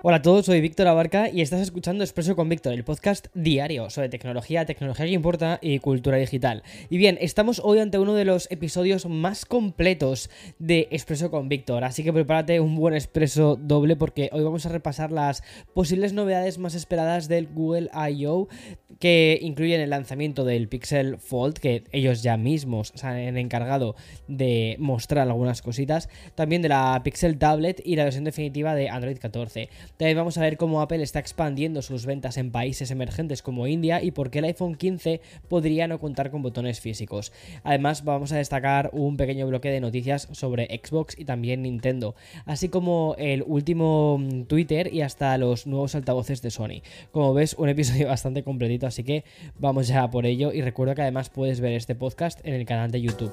Hola a todos, soy Víctor Abarca y estás escuchando Expreso con Víctor, el podcast diario sobre tecnología, tecnología que importa y cultura digital. Y bien, estamos hoy ante uno de los episodios más completos de Expreso con Víctor, así que prepárate un buen expreso doble porque hoy vamos a repasar las posibles novedades más esperadas del Google I.O. que incluyen el lanzamiento del Pixel Fold, que ellos ya mismos se han encargado de mostrar algunas cositas, también de la Pixel Tablet y la versión definitiva de Android 14. También vamos a ver cómo Apple está expandiendo sus ventas en países emergentes como India y por qué el iPhone 15 podría no contar con botones físicos. Además, vamos a destacar un pequeño bloque de noticias sobre Xbox y también Nintendo, así como el último mm, Twitter y hasta los nuevos altavoces de Sony. Como ves, un episodio bastante completito, así que vamos ya por ello y recuerda que además puedes ver este podcast en el canal de YouTube.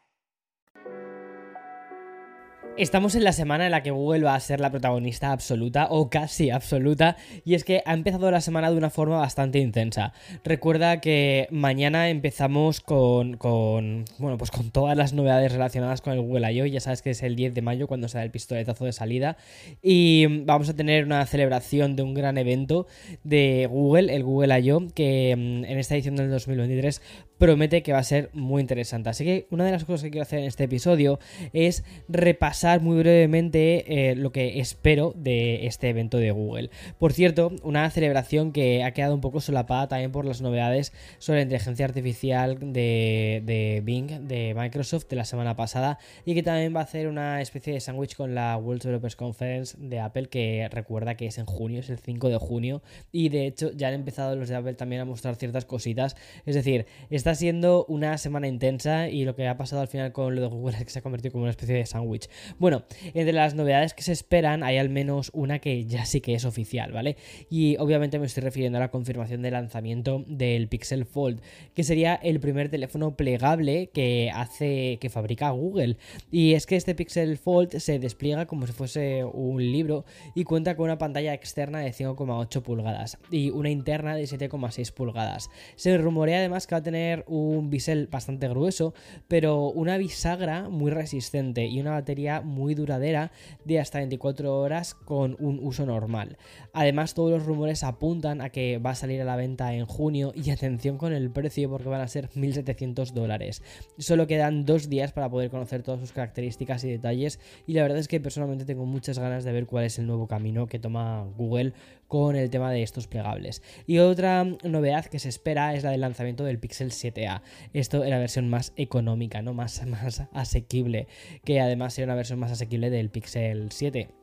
Estamos en la semana en la que Google va a ser la protagonista absoluta o casi absoluta y es que ha empezado la semana de una forma bastante intensa. Recuerda que mañana empezamos con, con bueno, pues con todas las novedades relacionadas con el Google I.O. Ya sabes que es el 10 de mayo cuando se da el pistoletazo de salida y vamos a tener una celebración de un gran evento de Google, el Google I.O., que mm, en esta edición del 2023 promete que va a ser muy interesante. Así que una de las cosas que quiero hacer en este episodio es repasar muy brevemente eh, lo que espero de este evento de Google. Por cierto, una celebración que ha quedado un poco solapada también por las novedades sobre la inteligencia artificial de, de Bing, de Microsoft, de la semana pasada, y que también va a hacer una especie de sándwich con la World Developers Conference de Apple, que recuerda que es en junio, es el 5 de junio, y de hecho ya han empezado los de Apple también a mostrar ciertas cositas. Es decir, esta siendo una semana intensa y lo que ha pasado al final con lo de Google es que se ha convertido como una especie de sándwich. Bueno, entre las novedades que se esperan hay al menos una que ya sí que es oficial, ¿vale? Y obviamente me estoy refiriendo a la confirmación de lanzamiento del Pixel Fold, que sería el primer teléfono plegable que hace que fabrica Google. Y es que este Pixel Fold se despliega como si fuese un libro y cuenta con una pantalla externa de 5,8 pulgadas y una interna de 7,6 pulgadas. Se rumorea además que va a tener un bisel bastante grueso, pero una bisagra muy resistente y una batería muy duradera de hasta 24 horas con un uso normal. Además, todos los rumores apuntan a que va a salir a la venta en junio y atención con el precio porque van a ser 1.700 dólares. Solo quedan dos días para poder conocer todas sus características y detalles y la verdad es que personalmente tengo muchas ganas de ver cuál es el nuevo camino que toma Google con el tema de estos plegables. Y otra novedad que se espera es la del lanzamiento del Pixel 7a. Esto es la versión más económica, ¿no? Más, más asequible, que además será una versión más asequible del Pixel 7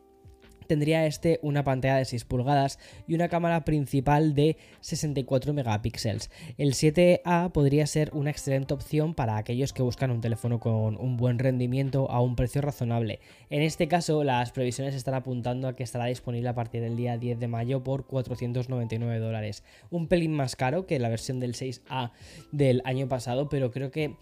tendría este una pantalla de 6 pulgadas y una cámara principal de 64 megapíxeles. El 7A podría ser una excelente opción para aquellos que buscan un teléfono con un buen rendimiento a un precio razonable. En este caso, las previsiones están apuntando a que estará disponible a partir del día 10 de mayo por 499 dólares. Un pelín más caro que la versión del 6A del año pasado, pero creo que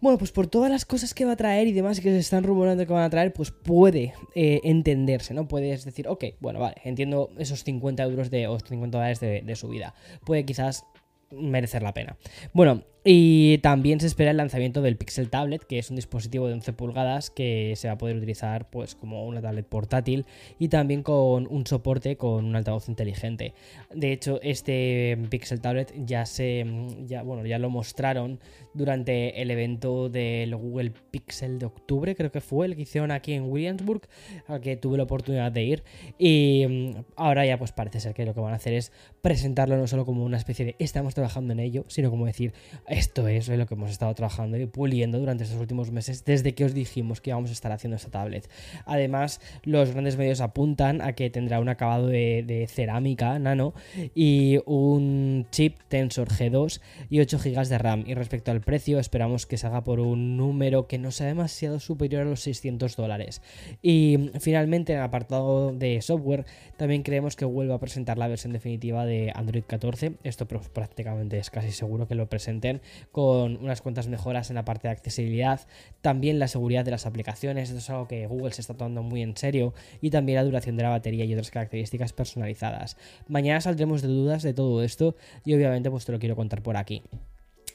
bueno, pues por todas las cosas que va a traer y demás que se están rumorando que van a traer, pues puede eh, entenderse, ¿no? Puedes decir, ok, bueno, vale, entiendo esos 50 euros de, o 50 dólares de, de subida. Puede quizás merecer la pena. Bueno, Y también se espera el lanzamiento del Pixel Tablet, que es un dispositivo de 11 pulgadas que se va a poder utilizar pues como una tablet portátil y también con un soporte con un altavoz inteligente. De hecho, este Pixel Tablet ya se ya bueno, ya lo mostraron durante el evento del Google Pixel de octubre, creo que fue el que hicieron aquí en Williamsburg, al que tuve la oportunidad de ir y mm, ahora ya pues parece ser que lo que van a hacer es presentarlo no solo como una especie de estamos trabajando en ello, sino como decir esto es lo que hemos estado trabajando y puliendo durante estos últimos meses desde que os dijimos que íbamos a estar haciendo esta tablet. Además, los grandes medios apuntan a que tendrá un acabado de, cerámica nano y un chip Tensor G2 y 8 GB de RAM. Y respecto al precio, esperamos que salga por un número que no sea demasiado superior a los 600 dólares. Y finalmente, en el apartado de software, también creemos que vuelva a presentar la versión definitiva de Android 14. Esto prácticamente es casi seguro que lo presenten con unas cuantas mejoras en la parte de accesibilidad, también la seguridad de las aplicaciones, esto es algo que Google se está tomando muy en serio, y también la duración de la batería y otras características personalizadas. Mañana saldremos de dudas de todo esto y obviamente pues te lo quiero contar por aquí.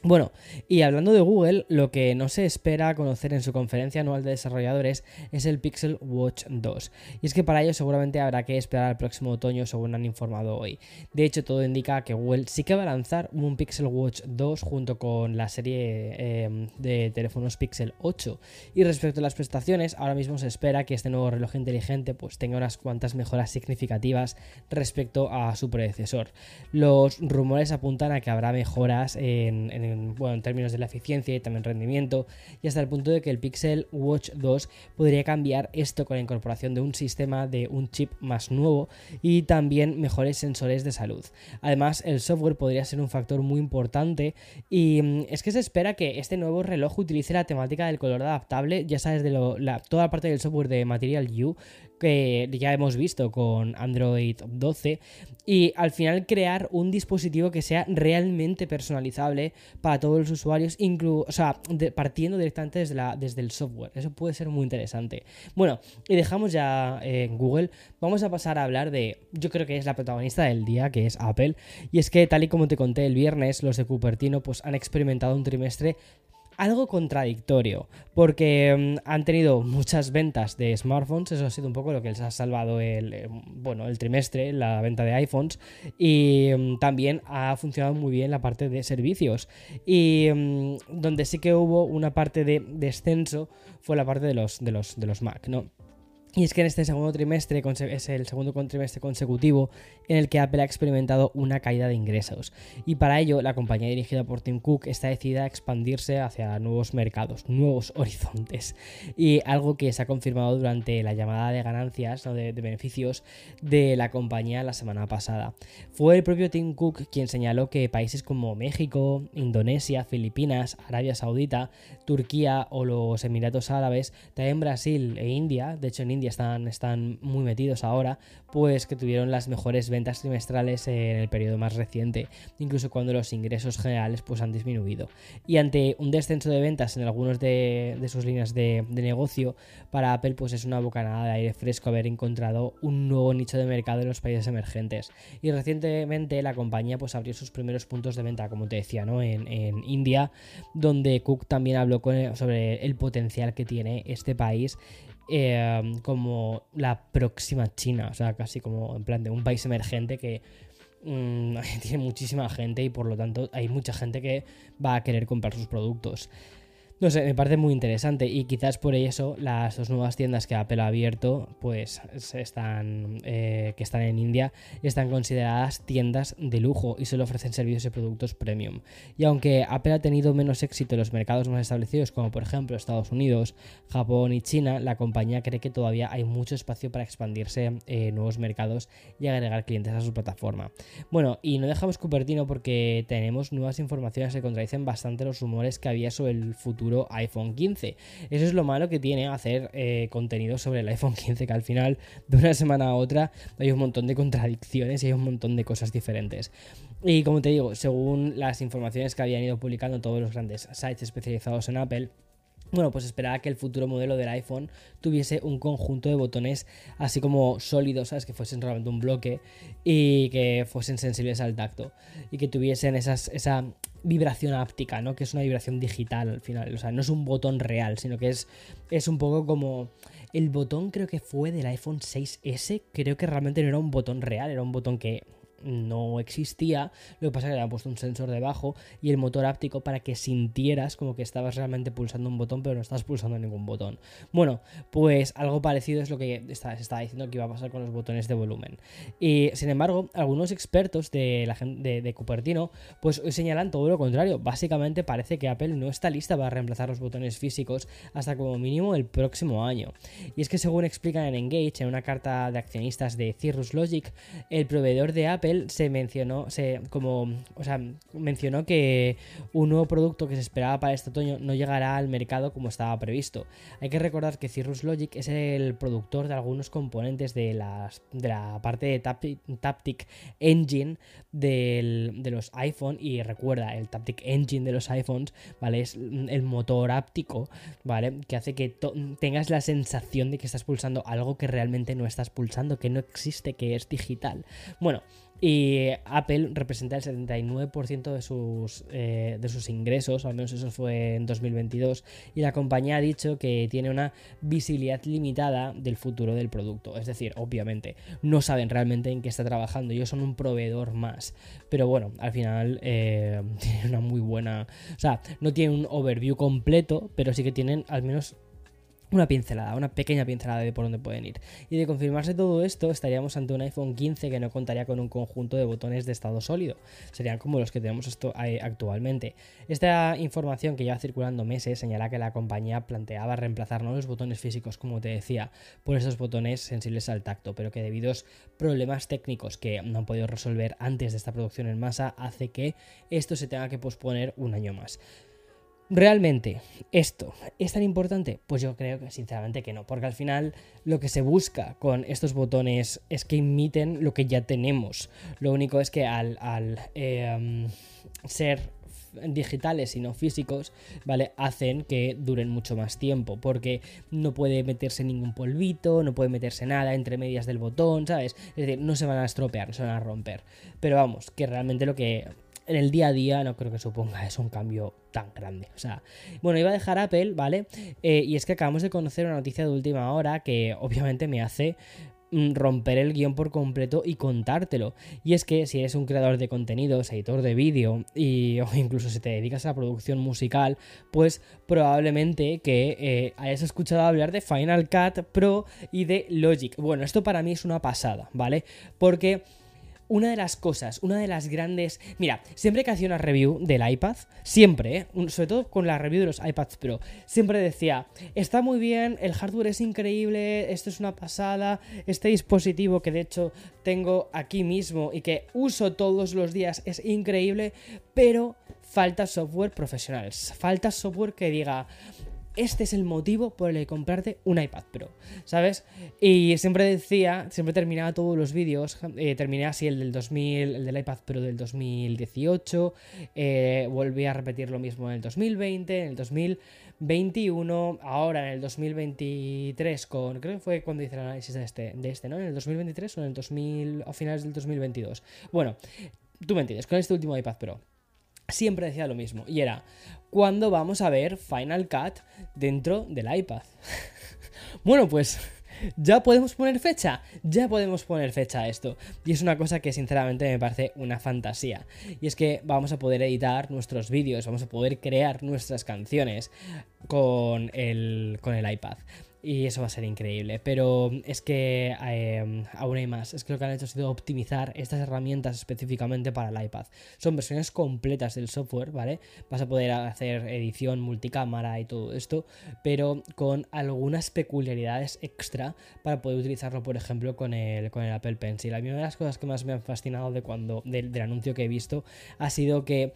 Bueno, y hablando de Google, lo que no se espera conocer en su conferencia anual de desarrolladores es el Pixel Watch 2. Y es que para ello seguramente habrá que esperar al próximo otoño, según han informado hoy. De hecho, todo indica que Google sí que va a lanzar un Pixel Watch 2 junto con la serie em, de teléfonos Pixel 8. Y respecto a las prestaciones, ahora mismo se espera que este nuevo reloj inteligente pues, tenga unas cuantas mejoras significativas respecto a su predecesor. Los rumores apuntan a que habrá mejoras en, en en, bueno, en términos de la eficiencia y también rendimiento, y hasta el punto de que el Pixel Watch 2 podría cambiar esto con la incorporación de un sistema de un chip más nuevo y también mejores sensores de salud. Además, el software podría ser un factor muy importante y mm, es que se espera que este nuevo reloj utilice la temática del color adaptable, ya sabes, de la, toda la parte del software de Material U que ya hemos visto con Android 12 y al final crear un dispositivo que sea realmente personalizable para todos los usuarios, o sea, partiendo directamente desde, la, desde el software. Eso puede ser muy interesante. Bueno, y dejamos ya en Google, vamos a pasar a hablar de, yo creo que es la protagonista del día, que es Apple, y es que tal y como te conté el viernes, los de Cupertino pues han experimentado un trimestre algo contradictorio, porque mm, han tenido muchas ventas de smartphones, eso ha sido un poco lo que les ha salvado el, eh, bueno, el trimestre, la venta de iPhones, y mm, también ha funcionado muy bien la parte de servicios. Y mm, donde sí que hubo una parte de descenso fue la parte de los, de los, de los Mac, ¿no? Y es que en este segundo trimestre es el segundo trimestre consecutivo en el que Apple ha experimentado una caída de ingresos. Y para ello, la compañía dirigida por Tim Cook está decidida a expandirse hacia nuevos mercados, nuevos horizontes. Y algo que se ha confirmado durante la llamada de ganancias, de, de, beneficios de la compañía la semana pasada. Fue el propio Tim Cook quien señaló que países como México, Indonesia, Filipinas, Arabia Saudita, Turquía o los Emiratos Árabes, también Brasil e India, de hecho en India están, están muy metidos ahora, pues que tuvieron las mejores ventas trimestrales en el periodo más reciente, incluso cuando los ingresos generales pues han disminuido. Y ante un descenso de ventas en algunas de, sus líneas de, negocio, para Apple pues es una bocanada de aire fresco haber encontrado un nuevo nicho de mercado en los países emergentes. Y recientemente la compañía pues abrió sus primeros puntos de venta, como te decía, ¿no? en India, donde Cook también habló sobre el potencial que tiene este país Em, como la próxima China, o sea, casi como en plan de un país emergente que mm, tiene muchísima gente y por lo tanto hay mucha gente que va a querer comprar sus productos. No sé, me parece muy interesante y quizás por eso las dos nuevas tiendas que Apple ha abierto, pues están, eh, que están en India, están consideradas tiendas de lujo y solo ofrecen servicios y productos premium. Y aunque Apple ha tenido menos éxito en los mercados más establecidos, como por ejemplo Estados Unidos, Japón y China, la compañía cree que todavía hay mucho espacio para expandirse en nuevos mercados y agregar clientes a su plataforma. Bueno, y no dejamos Cupertino porque tenemos nuevas informaciones que contradicen bastante los rumores que había sobre el futuro iPhone 15. Eso es lo malo que tiene hacer eh, contenido sobre el iPhone 15, que al final de una semana a otra hay un montón de contradicciones y hay un montón de cosas diferentes. Y como te digo, según las informaciones que habían ido publicando todos los grandes sites especializados en Apple, Bueno, pues esperaba que el futuro modelo del iPhone tuviese un conjunto de botones así como sólidos, ¿sabes? Que fuesen realmente un bloque y que fuesen sensibles al tacto y que tuviesen esa vibración áptica, ¿no? Que es una vibración digital al final, o sea, no es un botón real, sino que es, es un poco como... El botón creo que fue del iPhone 6S, creo que realmente no era un botón real, era un botón que no existía, lo que pasa es que le han puesto un sensor debajo y el motor áptico para que sintieras como que estabas realmente pulsando un botón, pero no estás pulsando ningún botón. Bueno, pues algo parecido es lo que se estaba diciendo que iba a pasar con los botones de volumen. Y sin embargo, algunos expertos de, la, de Cupertino pues señalan todo lo contrario. Básicamente parece que Apple no está lista para reemplazar los botones físicos hasta como mínimo el próximo año. Y es que según explican en Engage, en una carta de accionistas de Cirrus Logic, el proveedor de Apple se mencionó, se, como, o sea, mencionó que un nuevo producto que se esperaba para este otoño no llegará al mercado como estaba previsto. Hay que recordar que Cirrus Logic es el productor de algunos componentes de, las, de la parte de Taptic, Engine de los iPhone y recuerda, el Taptic Engine de los iPhones, ¿vale? Es el motor áptico, ¿vale? Que hace que tengas la sensación de que estás pulsando algo que realmente no estás pulsando, que no existe, que es digital. Bueno, y Apple representa el 79% de sus, eh, de sus ingresos, al menos eso fue en 2022, y la compañía ha dicho que tiene una visibilidad limitada del futuro del producto. Es decir, obviamente, no saben realmente en qué está trabajando, ellos son un proveedor más. Pero bueno, al final eh, tienen una muy buena... O sea, no tienen un overview completo, pero sí que tienen al menos una pincelada, una pequeña pincelada de por dónde pueden ir. Y de confirmarse todo esto, estaríamos ante un iPhone 15 que no contaría con un conjunto de botones de estado sólido. Serían como los que tenemos eh, actualmente. Esta información que lleva circulando meses señala que la compañía planteaba reemplazar no los botones físicos, como te decía, por esos botones sensibles al tacto, pero que debido a problemas técnicos que no han podido resolver antes de esta producción en masa, hace que esto se tenga que posponer un año más. ¿Realmente esto es tan importante? Pues yo creo que sinceramente que no, porque al final lo que se busca con estos botones es que imiten lo que ya tenemos. Lo único es que al, em, ser digitales y no físicos, ¿vale? Hacen que duren mucho más tiempo, porque no puede meterse ningún polvito, no puede meterse nada entre medias del botón, ¿sabes? Es decir, no se van a estropear, no se van a romper. Pero vamos, que realmente lo que en el día a día no creo que suponga eso un cambio tan grande. O sea, bueno, iba a dejar Apple, ¿vale? Eh, y es que acabamos de conocer una noticia de última hora que obviamente me hace mm, romper el guion por completo y contártelo. Y es que si eres un creador de contenidos, editor de vídeo y, o incluso si te dedicas a la producción musical, pues probablemente que eh, hayas escuchado hablar de Final Cut Pro y de Logic. Bueno, esto para mí es una pasada, ¿vale? Porque una de las cosas, una de las grandes... Mira, siempre que hacía una review del iPad, siempre, ¿eh? sobre todo con la review de los iPads Pro, siempre decía, está muy bien, el hardware es increíble, esto es una pasada, este dispositivo que de hecho tengo aquí mismo y que uso todos los días es increíble, pero falta software profesional, falta software que diga, este es el motivo por el que comprarte un iPad Pro, ¿sabes? Y siempre decía, siempre terminaba todos los vídeos, eh, terminé así el del 2000, el del iPad Pro del 2018, eh, volví a repetir lo mismo en el 2020, en el 2021, ahora en el 2023 con, creo que fue cuando hice el análisis de este, de este, ¿no? En el 2023 o en el 2000, a finales del 2022. Bueno, tú me entiendes, con este último iPad Pro siempre decía lo mismo. Y era, ¿cuándo vamos a ver Final Cut dentro del iPad? bueno, pues ya podemos poner fecha, ya podemos poner fecha a esto. Y es una cosa que sinceramente me parece una fantasía. Y es que vamos a poder editar nuestros vídeos, vamos a poder crear nuestras canciones con el, con el iPad. Y eso va a ser increíble. Pero es que em, aún hay más. Es que lo que han hecho ha sido optimizar estas herramientas específicamente para el iPad. Son versiones completas del software, ¿vale? Vas a poder hacer edición multicámara y todo esto, pero con algunas peculiaridades extra para poder utilizarlo, por ejemplo, con el, con el Apple Pencil. A mí una de las cosas que más me han fascinado de cuando, del anuncio que he visto ha sido que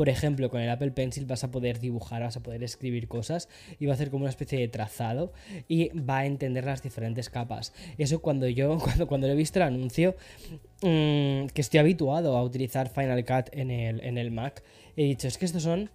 por ejemplo, con el Apple Pencil vas a poder dibujar, vas a poder escribir cosas y va a hacer como una especie de trazado y va a entender las diferentes capas. Eso cuando yo, cuando, cuando he visto el anuncio, mm, que estoy habituado a utilizar Final Cut en el, en el Mac, he dicho, es que estos son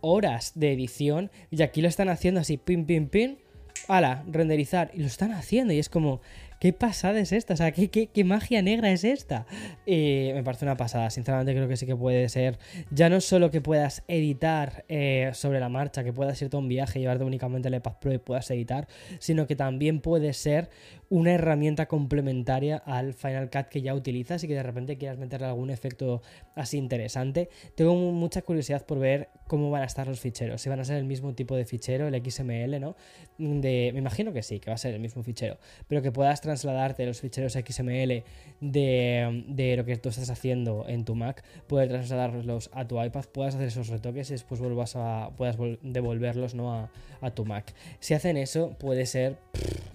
horas de edición y aquí lo están haciendo así, pin, pin, pin, ala, renderizar, y lo están haciendo y es como, ¿Qué pasada es esta? O sea, ¿qué, magia negra es esta? Y me parece una pasada. Sinceramente creo que sí que puede ser. Ya no solo que puedas editar eh, sobre la marcha, que puedas irte a un viaje y llevarte únicamente el iPad Pro y puedas editar, sino que también puede ser una herramienta complementaria al Final Cut que ya utilizas y que de repente quieras meterle algún efecto así interesante. Tengo mucha curiosidad por ver cómo van a estar los ficheros, si van a ser el mismo tipo de fichero, el XML, ¿no? Me imagino que sí, que va a ser el mismo fichero, pero que puedas trasladarte los ficheros XML de, lo que tú estás haciendo en tu Mac, puedes trasladarlos a tu iPad, puedas hacer esos retoques y después vuelvas a, puedas devolverlos ¿no? a, a tu Mac. Si hacen eso, puede ser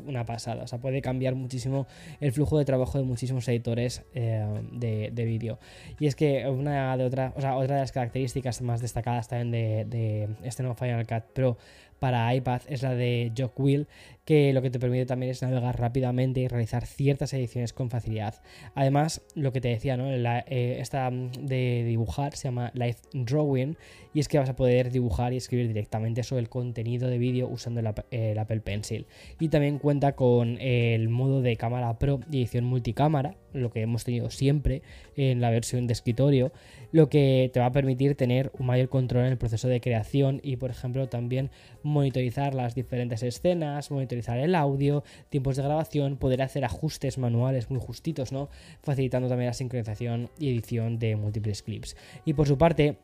una pasada, o sea, puede cambiar muchísimo el flujo de trabajo de muchísimos editores eh, de, vídeo. Y es que una de otra, o sea, otra de las características más destacadas también de, de este nuevo Final Cut Pro para iPad es la de Will que lo que te permite también es navegar rápidamente y realizar ciertas ediciones con facilidad. Además, lo que te decía, ¿no? Eh, esta de dibujar se llama Live Drawing y es que vas a poder dibujar y escribir directamente sobre el contenido de vídeo usando el, Apple Pencil. Y también cuenta con el modo de cámara Pro y edición multicámara, lo que hemos tenido siempre en la versión de escritorio, lo que te va a permitir tener un mayor control en el proceso de creación y, por ejemplo, también monitorizar las diferentes escenas, monitorizar el audio, tiempos de grabación, poder hacer ajustes manuales muy justitos, ¿no? Facilitando también la sincronización y edición de múltiples clips. Y por su parte,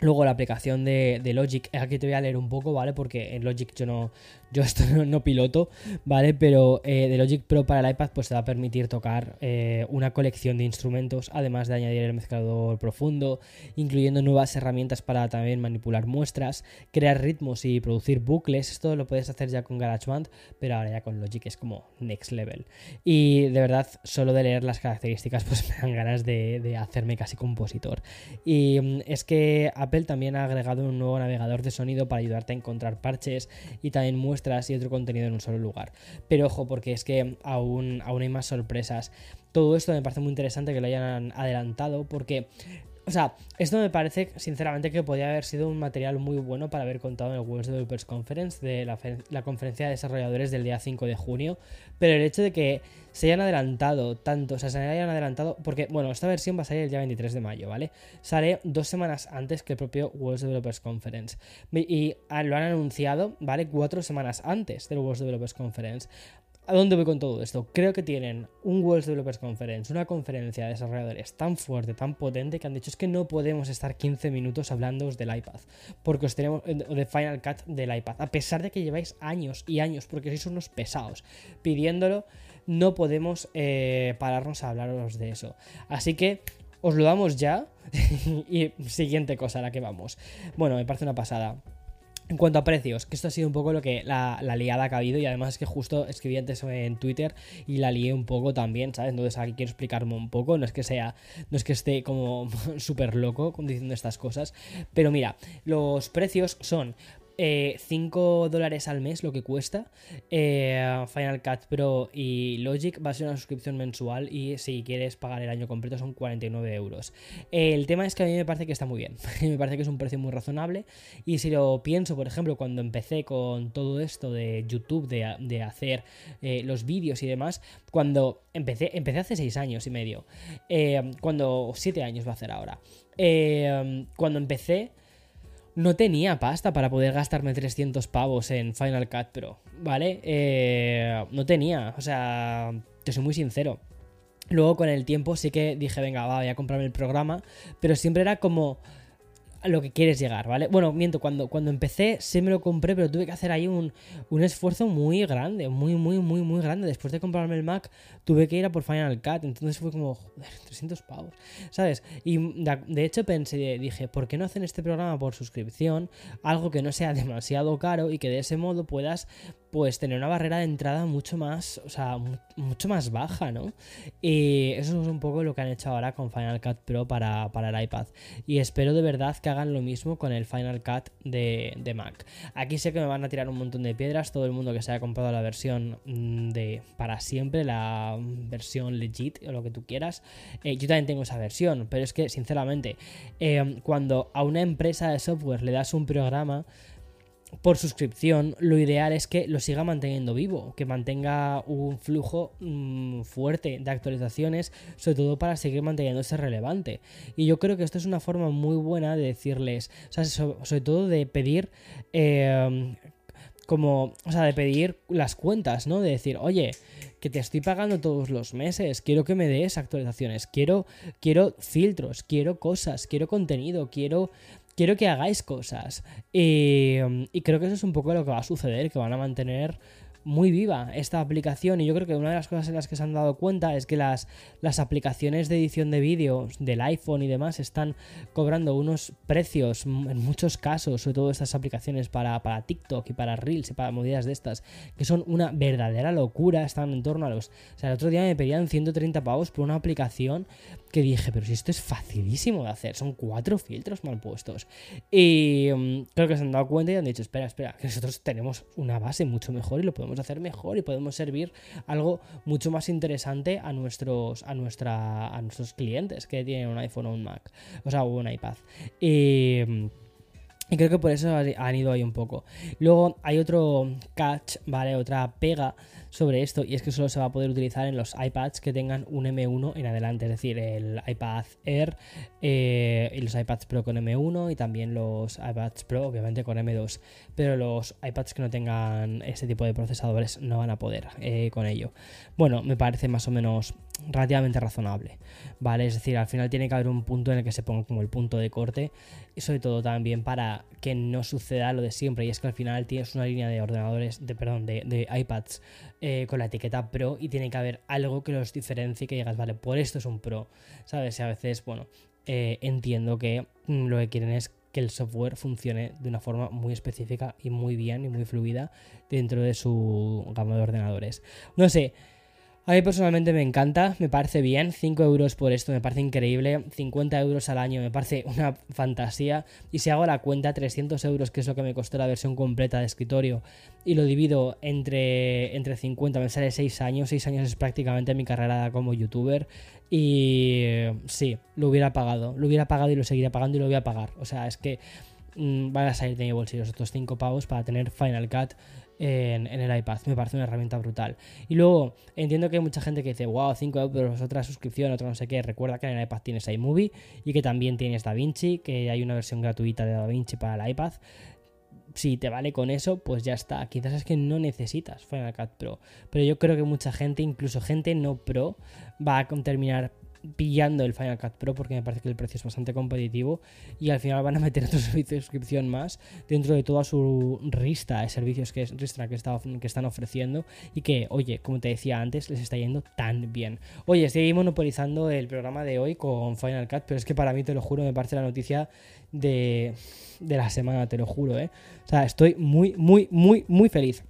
Luego la aplicación de, Logic, aquí te voy a leer un poco, ¿vale? Porque en Logic yo no, yo esto no, piloto, ¿vale? Pero eh, de Logic Pro para el iPad pues te va a permitir tocar eh, una colección de instrumentos, además de añadir el mezclador profundo, incluyendo nuevas herramientas para también manipular muestras, crear ritmos y producir bucles. Esto lo puedes hacer ya con GarageBand, pero ahora ya con Logic es como next level. Y de verdad, solo de leer las características pues me dan ganas de, de hacerme casi compositor. Y mm, es que Apple también ha agregado un nuevo navegador de sonido para ayudarte a encontrar parches y también muestras y otro contenido en un solo lugar. Pero ojo, porque es que aún, aún hay más sorpresas. Todo esto me parece muy interesante que lo hayan adelantado porque o sea, esto me parece sinceramente que podría haber sido un material muy bueno para haber contado en el World Developers Conference de la, conferencia de desarrolladores del día 5 de junio, pero el hecho de que se hayan adelantado tanto, o sea, se hayan adelantado, porque, bueno, esta versión va a salir el día 23 de mayo, ¿vale? Sale dos semanas antes que el propio World Developers Conference. Y lo han anunciado, ¿vale? Cuatro semanas antes del World Developers Conference. ¿A dónde voy con todo esto? Creo que tienen un World Developers Conference, una conferencia de desarrolladores tan fuerte, tan potente, que han dicho es que no podemos estar 15 minutos hablando del iPad, porque os tenemos, eh, de Final Cut del iPad, a pesar de que lleváis años y años, porque sois unos pesados, pidiéndolo, no podemos eh, pararnos a hablaros de eso. Así que os lo damos ya, y siguiente cosa a la que vamos. Bueno, me parece una pasada. En cuanto a precios, que esto ha sido un poco lo que la, liada que ha habido y además es que justo escribí antes en Twitter y la lié un poco también, ¿sabes? Entonces aquí quiero explicarme un poco, no es que sea, no es que esté como súper loco diciendo estas cosas, pero mira, los precios son 5 eh, dólares al mes lo que cuesta. Eh, Final Cut Pro y Logic va a ser una suscripción mensual y si quieres pagar el año completo son 49 euros. el tema es que a mí me parece que está muy bien. me parece que es un precio muy razonable y si lo pienso, por ejemplo, cuando empecé con todo esto de YouTube, de, hacer eh, los vídeos y demás, cuando empecé, empecé hace 6 años y medio, cuando 7 años va a hacer ahora. cuando empecé no tenía pasta para poder gastarme 300 pavos en Final Cut Pro, ¿vale? Eh, no tenía, o sea, te soy muy sincero. Luego con el tiempo sí que dije, venga, va, voy a comprarme el programa, pero siempre era como lo que quieres llegar, ¿vale? Bueno, miento, cuando, cuando empecé sí me lo compré, pero tuve que hacer ahí un, esfuerzo muy grande, muy, muy, muy, muy grande. Después de comprarme el Mac, tuve que ir a por Final Cut, entonces fue como, joder, 300 pavos, ¿sabes? Y de hecho pensé, dije, ¿por qué no hacen este programa por suscripción? Algo que no sea demasiado caro y que de ese modo puedas pues tener una barrera de entrada mucho más, o sea, mucho más baja, ¿no? Y eso es un poco lo que han hecho ahora con Final Cut Pro para, el iPad. Y espero de verdad que hagan lo mismo con el Final Cut de, Mac. Aquí sé que me van a tirar un montón de piedras, todo el mundo que se haya comprado la versión mm, de para siempre, la versión legit o lo que tú quieras. Eh, yo también tengo esa versión, pero es que sinceramente, eh, cuando a una empresa de software le das un programa, por suscripción, lo ideal es que lo siga manteniendo vivo, que mantenga un flujo mm, fuerte de actualizaciones, sobre todo para seguir manteniéndose relevante. Y yo creo que esto es una forma muy buena de decirles, o sea, sobre todo de pedir... Em, como, o sea, de pedir las cuentas, ¿no? De decir, oye, que te estoy pagando todos los meses, quiero que me des actualizaciones, quiero, quiero filtros, quiero cosas, quiero contenido, quiero quiero que hagáis cosas. Y, y, creo que eso es un poco lo que va a suceder, que van a mantener muy viva esta aplicación y yo creo que una de las cosas en las que se han dado cuenta es que las, las aplicaciones de edición de vídeo del iPhone y demás están cobrando unos precios en muchos casos, sobre todo estas aplicaciones para, para TikTok y para Reels y para movidas de estas, que son una verdadera locura, están en torno a los... O sea, el otro día me pedían 130 pavos por una aplicación que dije, pero si esto es facilísimo de hacer, son cuatro filtros mal puestos. Y mm, creo que se han dado cuenta y han dicho, espera, espera, que nosotros tenemos una base mucho mejor y lo podemos hacer mejor y podemos servir algo mucho más interesante a nuestros, a nuestra, a nuestros clientes que tienen un iPhone o un Mac, o sea, un iPad. Y y creo que por eso han ido ahí un poco. Luego hay otro catch, ¿vale? Otra pega sobre esto y es que solo se va a poder utilizar en los iPads que tengan un M1 en adelante, es decir, el iPad Air eh, y los iPads Pro con M1 y también los iPads Pro obviamente con M2, pero los iPads que no tengan ese tipo de procesadores no van a poder eh, con ello. Bueno, me parece más o menos relativamente razonable, ¿vale? Es decir, al final tiene que haber un punto en el que se ponga como el punto de corte y sobre todo también para que no suceda lo de siempre y es que al final tienes una línea de ordenadores, de perdón, de, iPads eh, con la etiqueta Pro y tiene que haber algo que los diferencie que digas, vale, por esto es un Pro, ¿sabes? Y a veces, bueno, eh, entiendo que mm, lo que quieren es que el software funcione de una forma muy específica y muy bien y muy fluida dentro de su gama de ordenadores. No sé, a mí personalmente me encanta, me parece bien, 5 euros por esto me parece increíble, 50 euros al año me parece una fantasía y si hago la cuenta 300 euros que es lo que me costó la versión completa de escritorio y lo divido entre, entre 50 me sale 6 años, 6 años es prácticamente mi carrera como youtuber y sí, lo hubiera pagado, lo hubiera pagado y lo seguiría pagando y lo voy a pagar, o sea es que mm, van a salir de mi bolsillo estos 5 pavos para tener Final Cut en, el iPad. Me parece una herramienta brutal. Y luego entiendo que hay mucha gente que dice, wow, 5 euros, otra suscripción, otra no sé qué. Recuerda que en el iPad tienes iMovie y que también tienes DaVinci, que hay una versión gratuita de DaVinci para el iPad. Si te vale con eso, pues ya está. Quizás es que no necesitas Final Cut Pro. Pero yo creo que mucha gente, incluso gente no pro, va a terminar pillando el Final Cut Pro porque me parece que el precio es bastante competitivo y al final van a meter otro servicio de suscripción más dentro de toda su rista de servicios que, es, ristra que, que están ofreciendo y que, oye, como te decía antes, les está yendo tan bien. Oye, estoy monopolizando el programa de hoy con Final Cut, pero es que para mí, te lo juro, me parece la noticia de, de la semana, te lo juro, ¿eh? O sea, estoy muy, muy, muy, muy feliz.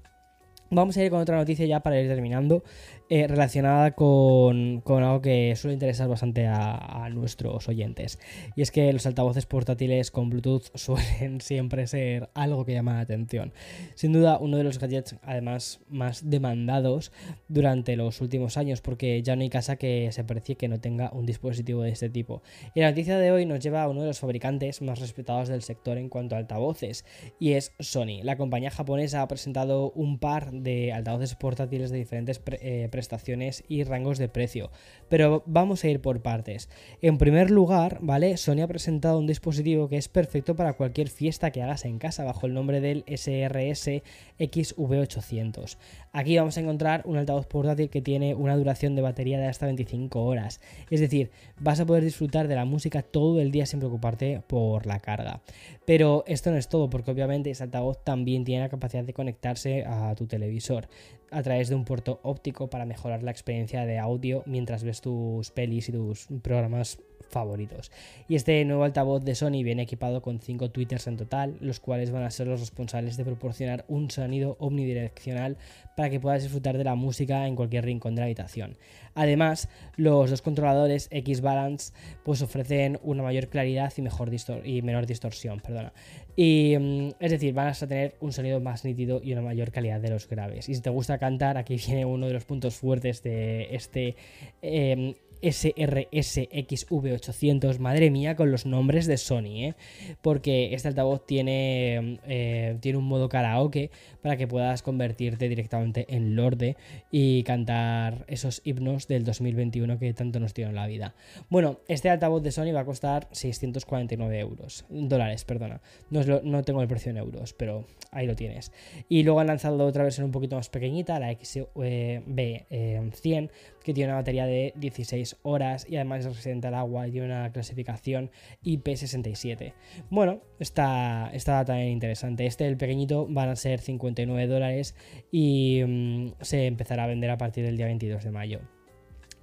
Vamos a ir con otra noticia ya para ir terminando. Eh, relacionada con, algo que suele interesar bastante a, nuestros oyentes. Y es que los altavoces portátiles con Bluetooth suelen siempre ser algo que llama la atención. Sin duda, uno de los gadgets además más demandados durante los últimos años, porque ya no hay casa que se precie que no tenga un dispositivo de este tipo. Y la noticia de hoy nos lleva a uno de los fabricantes más respetados del sector en cuanto a altavoces, y es Sony. La compañía japonesa ha presentado un par de altavoces portátiles de diferentes eh, prestaciones y rangos de precio. Pero vamos a ir por partes. En primer lugar, ¿vale? Sony ha presentado un dispositivo que es perfecto para cualquier fiesta que hagas en casa bajo el nombre del SRS XV800. Aquí vamos a encontrar un altavoz portátil que tiene una duración de batería de hasta 25 horas. Es decir, vas a poder disfrutar de la música todo el día sin preocuparte por la carga. Pero esto no es todo, porque obviamente este altavoz también tiene la capacidad de conectarse a tu televisor a través de un puerto óptico para mejorar la experiencia de audio mientras ves tus pelis y tus programas favoritos. Y este nuevo altavoz de Sony viene equipado con 5 tweeters en total, los cuales van a ser los responsables de proporcionar un sonido omnidireccional para que puedas disfrutar de la música en cualquier rincón de la habitación. Además, los dos controladores X-Balance pues ofrecen una mayor claridad y, mejor y menor distorsión. Perdona. Y, mm, es decir, vas a tener un sonido más nítido y una mayor calidad de los graves. Y si te gusta cantar, aquí viene uno de los puntos fuertes de este em, SRS-XV800, madre mía, con los nombres de Sony, ¿eh? porque este altavoz tiene, eh, tiene un modo karaoke para que puedas convertirte directamente en Lorde y cantar esos himnos del 2021 que tanto nos dieron la vida. Bueno, este altavoz de Sony va a costar 649 euros, dólares, perdona. No, no tengo el precio en euros, pero ahí lo tienes. Y luego han lanzado otra versión un poquito más pequeñita, la XB100, eh, que tiene una batería de 16 horas y además es resistente al agua y tiene una clasificación IP67. Bueno, está, está también interesante. Este, el pequeñito, van a ser 59 dólares y mm, se empezará a vender a partir del día 22 de mayo.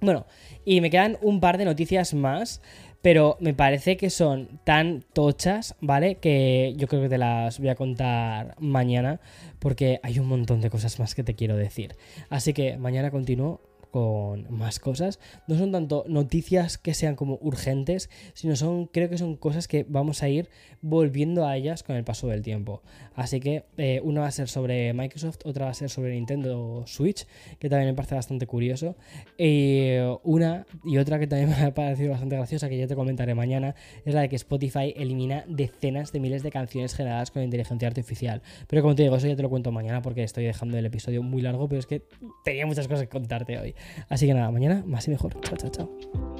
Bueno, y me quedan un par de noticias más, pero me parece que son tan tochas, ¿vale? Que yo creo que te las voy a contar mañana, porque hay un montón de cosas más que te quiero decir. Así que mañana continúo con más cosas. No son tanto noticias que sean como urgentes, sino son, creo que son cosas que vamos a ir volviendo a ellas con el paso del tiempo. Así que eh, una va a ser sobre Microsoft, otra va a ser sobre Nintendo Switch, que también me parece bastante curioso. Y una y otra que también me ha parecido bastante graciosa, que ya te comentaré mañana, es la de que Spotify elimina decenas de miles de canciones generadas con inteligencia artificial. Pero como te digo, eso ya te lo cuento mañana porque estoy dejando el episodio muy largo, pero es que tenía muchas cosas que contarte hoy. Así que nada, mañana más y mejor. Chao, chao, chao.